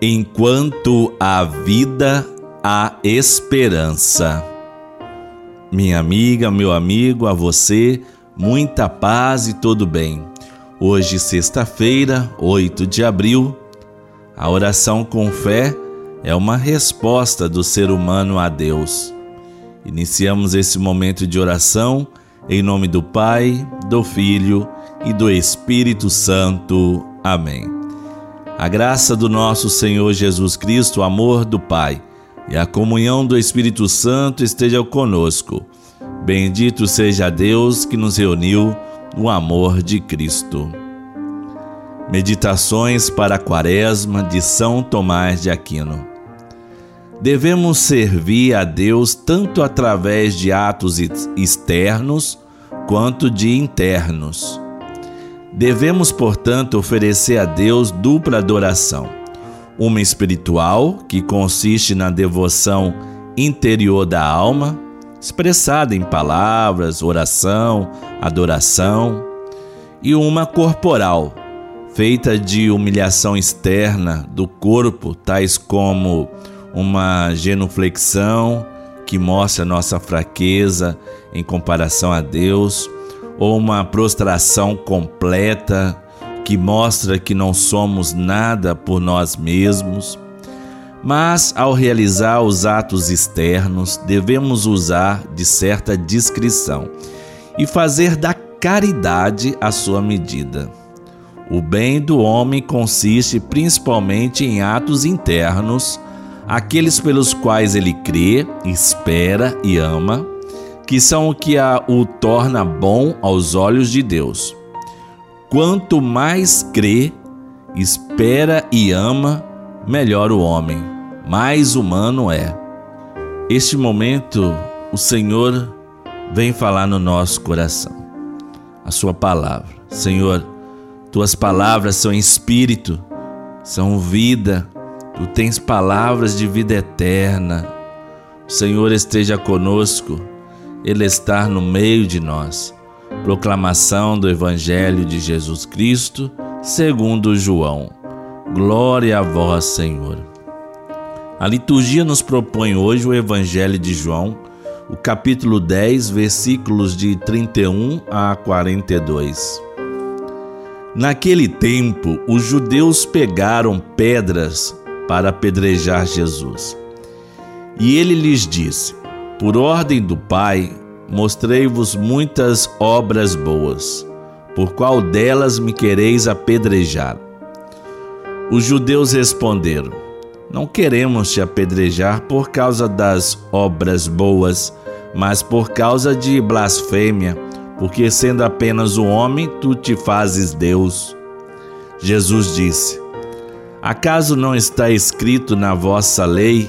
Enquanto há vida, há esperança. Minha amiga, meu amigo, a você, muita paz e todo bem. Hoje, sexta-feira, 8 de abril, a oração com fé é uma resposta do ser humano a Deus. Iniciamos esse momento de oração em nome do Pai, do Filho e do Espírito Santo. Amém. A graça do nosso Senhor Jesus Cristo, o amor do Pai e a comunhão do Espírito Santo esteja conosco. Bendito seja Deus que nos reuniu no amor de Cristo. Meditações para a Quaresma de São Tomás de Aquino. Devemos servir a Deus tanto através de atos externos quanto de internos. Devemos, portanto, oferecer a Deus dupla adoração: uma espiritual, que consiste na devoção interior da alma, expressada em palavras, oração, adoração, e uma corporal, feita de humilhação externa do corpo, tais como uma genuflexão que mostra nossa fraqueza em comparação a Deus ou uma prostração completa que mostra que não somos nada por nós mesmos. Mas, ao realizar os atos externos, devemos usar de certa discrição e fazer da caridade a sua medida. O bem do homem consiste principalmente em atos internos, aqueles pelos quais ele crê, espera e ama que são o que a, o torna bom aos olhos de Deus. Quanto mais crê, espera e ama, melhor o homem, mais humano é. Este momento, o Senhor vem falar no nosso coração. A sua palavra. Senhor, tuas palavras são espírito, são vida. Tu tens palavras de vida eterna. O Senhor esteja conosco ele está no meio de nós. Proclamação do Evangelho de Jesus Cristo, segundo João. Glória a vós, Senhor. A liturgia nos propõe hoje o Evangelho de João, o capítulo 10, versículos de 31 a 42. Naquele tempo, os judeus pegaram pedras para apedrejar Jesus. E ele lhes disse: por ordem do Pai, mostrei-vos muitas obras boas. Por qual delas me quereis apedrejar? Os judeus responderam: Não queremos te apedrejar por causa das obras boas, mas por causa de blasfêmia, porque sendo apenas um homem, tu te fazes Deus. Jesus disse: Acaso não está escrito na vossa lei?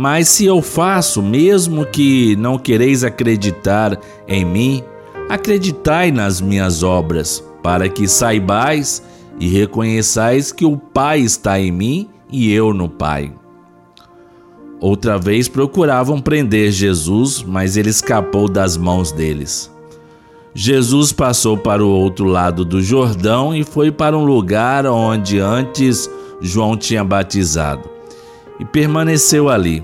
Mas se eu faço, mesmo que não quereis acreditar em mim, acreditai nas minhas obras, para que saibais e reconheçais que o Pai está em mim e eu no Pai. Outra vez procuravam prender Jesus, mas ele escapou das mãos deles. Jesus passou para o outro lado do Jordão e foi para um lugar onde antes João tinha batizado e permaneceu ali.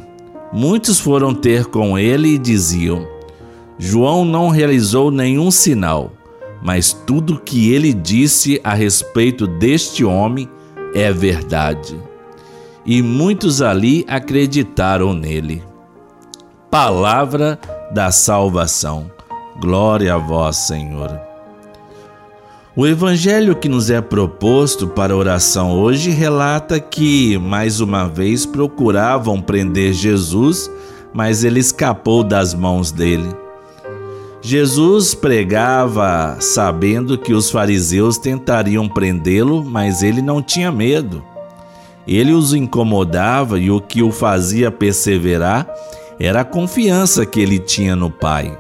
Muitos foram ter com ele e diziam: João não realizou nenhum sinal, mas tudo que ele disse a respeito deste homem é verdade. E muitos ali acreditaram nele. Palavra da salvação. Glória a vós, Senhor. O evangelho que nos é proposto para oração hoje relata que, mais uma vez, procuravam prender Jesus, mas ele escapou das mãos dele. Jesus pregava sabendo que os fariseus tentariam prendê-lo, mas ele não tinha medo. Ele os incomodava e o que o fazia perseverar era a confiança que ele tinha no Pai.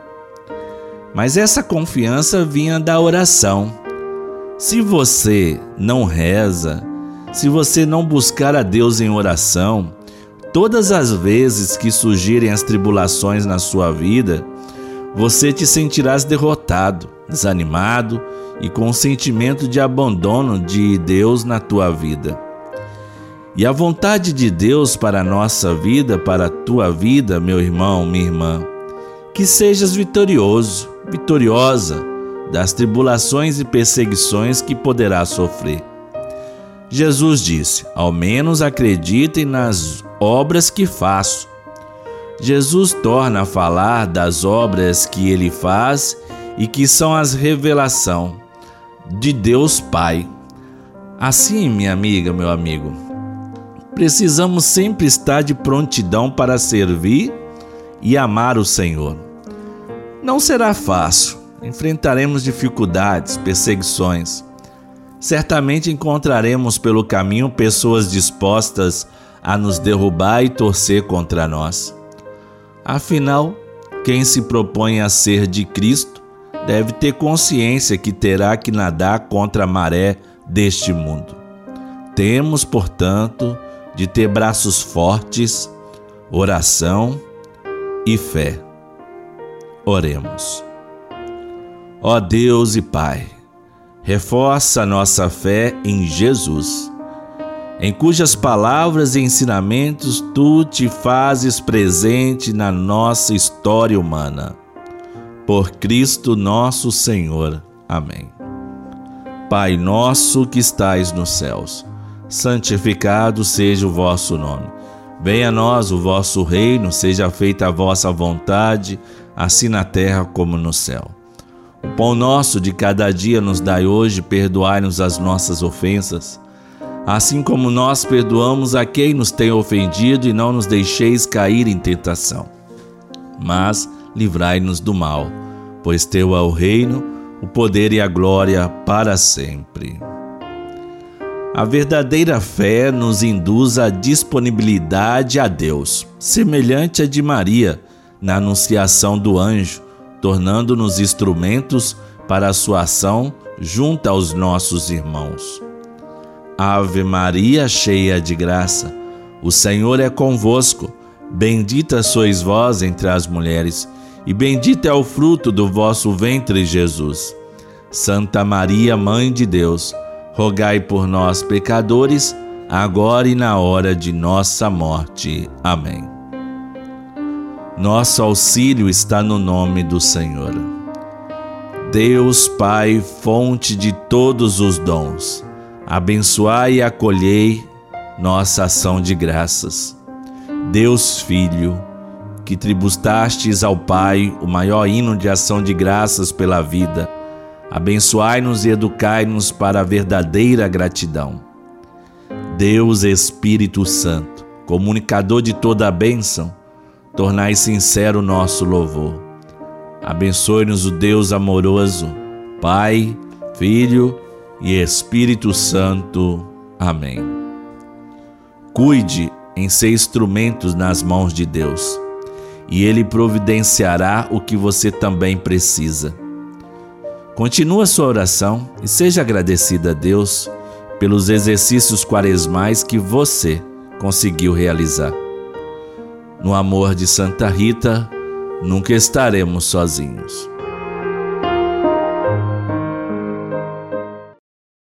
Mas essa confiança vinha da oração. Se você não reza, se você não buscar a Deus em oração, todas as vezes que surgirem as tribulações na sua vida, você te sentirás derrotado, desanimado e com um sentimento de abandono de Deus na tua vida. E a vontade de Deus para a nossa vida, para a tua vida, meu irmão, minha irmã, que sejas vitorioso, vitoriosa das tribulações e perseguições que poderás sofrer. Jesus disse: Ao menos acreditem nas obras que faço. Jesus torna a falar das obras que ele faz e que são as revelação de Deus Pai. Assim, minha amiga, meu amigo, precisamos sempre estar de prontidão para servir e amar o Senhor. Não será fácil, enfrentaremos dificuldades, perseguições. Certamente encontraremos pelo caminho pessoas dispostas a nos derrubar e torcer contra nós. Afinal, quem se propõe a ser de Cristo deve ter consciência que terá que nadar contra a maré deste mundo. Temos, portanto, de ter braços fortes, oração e fé. Oremos. Ó Deus e Pai, reforça nossa fé em Jesus, em cujas palavras e ensinamentos tu te fazes presente na nossa história humana. Por Cristo nosso Senhor. Amém. Pai nosso que estais nos céus, santificado seja o vosso nome. Venha a nós o vosso reino, seja feita a vossa vontade, assim na terra como no céu. Pão nosso de cada dia nos dai hoje, perdoai-nos as nossas ofensas, assim como nós perdoamos a quem nos tem ofendido, e não nos deixeis cair em tentação. Mas livrai-nos do mal, pois teu é o reino, o poder e a glória para sempre. A verdadeira fé nos induz à disponibilidade a Deus, semelhante à de Maria na anunciação do anjo, tornando-nos instrumentos para a sua ação junto aos nossos irmãos. Ave Maria, cheia de graça, o Senhor é convosco. Bendita sois vós entre as mulheres, e bendito é o fruto do vosso ventre, Jesus. Santa Maria, Mãe de Deus, rogai por nós, pecadores, agora e na hora de nossa morte. Amém. Nosso auxílio está no nome do Senhor. Deus Pai, fonte de todos os dons, abençoai e acolhei nossa ação de graças. Deus Filho, que tribustastes ao Pai o maior hino de ação de graças pela vida, Abençoai-nos e educai-nos para a verdadeira gratidão. Deus Espírito Santo, comunicador de toda a bênção, tornai sincero o nosso louvor. Abençoe-nos o Deus amoroso, Pai, Filho e Espírito Santo. Amém. Cuide em ser instrumentos nas mãos de Deus, e Ele providenciará o que você também precisa. Continua sua oração e seja agradecida a Deus pelos exercícios quaresmais que você conseguiu realizar. No amor de Santa Rita, nunca estaremos sozinhos.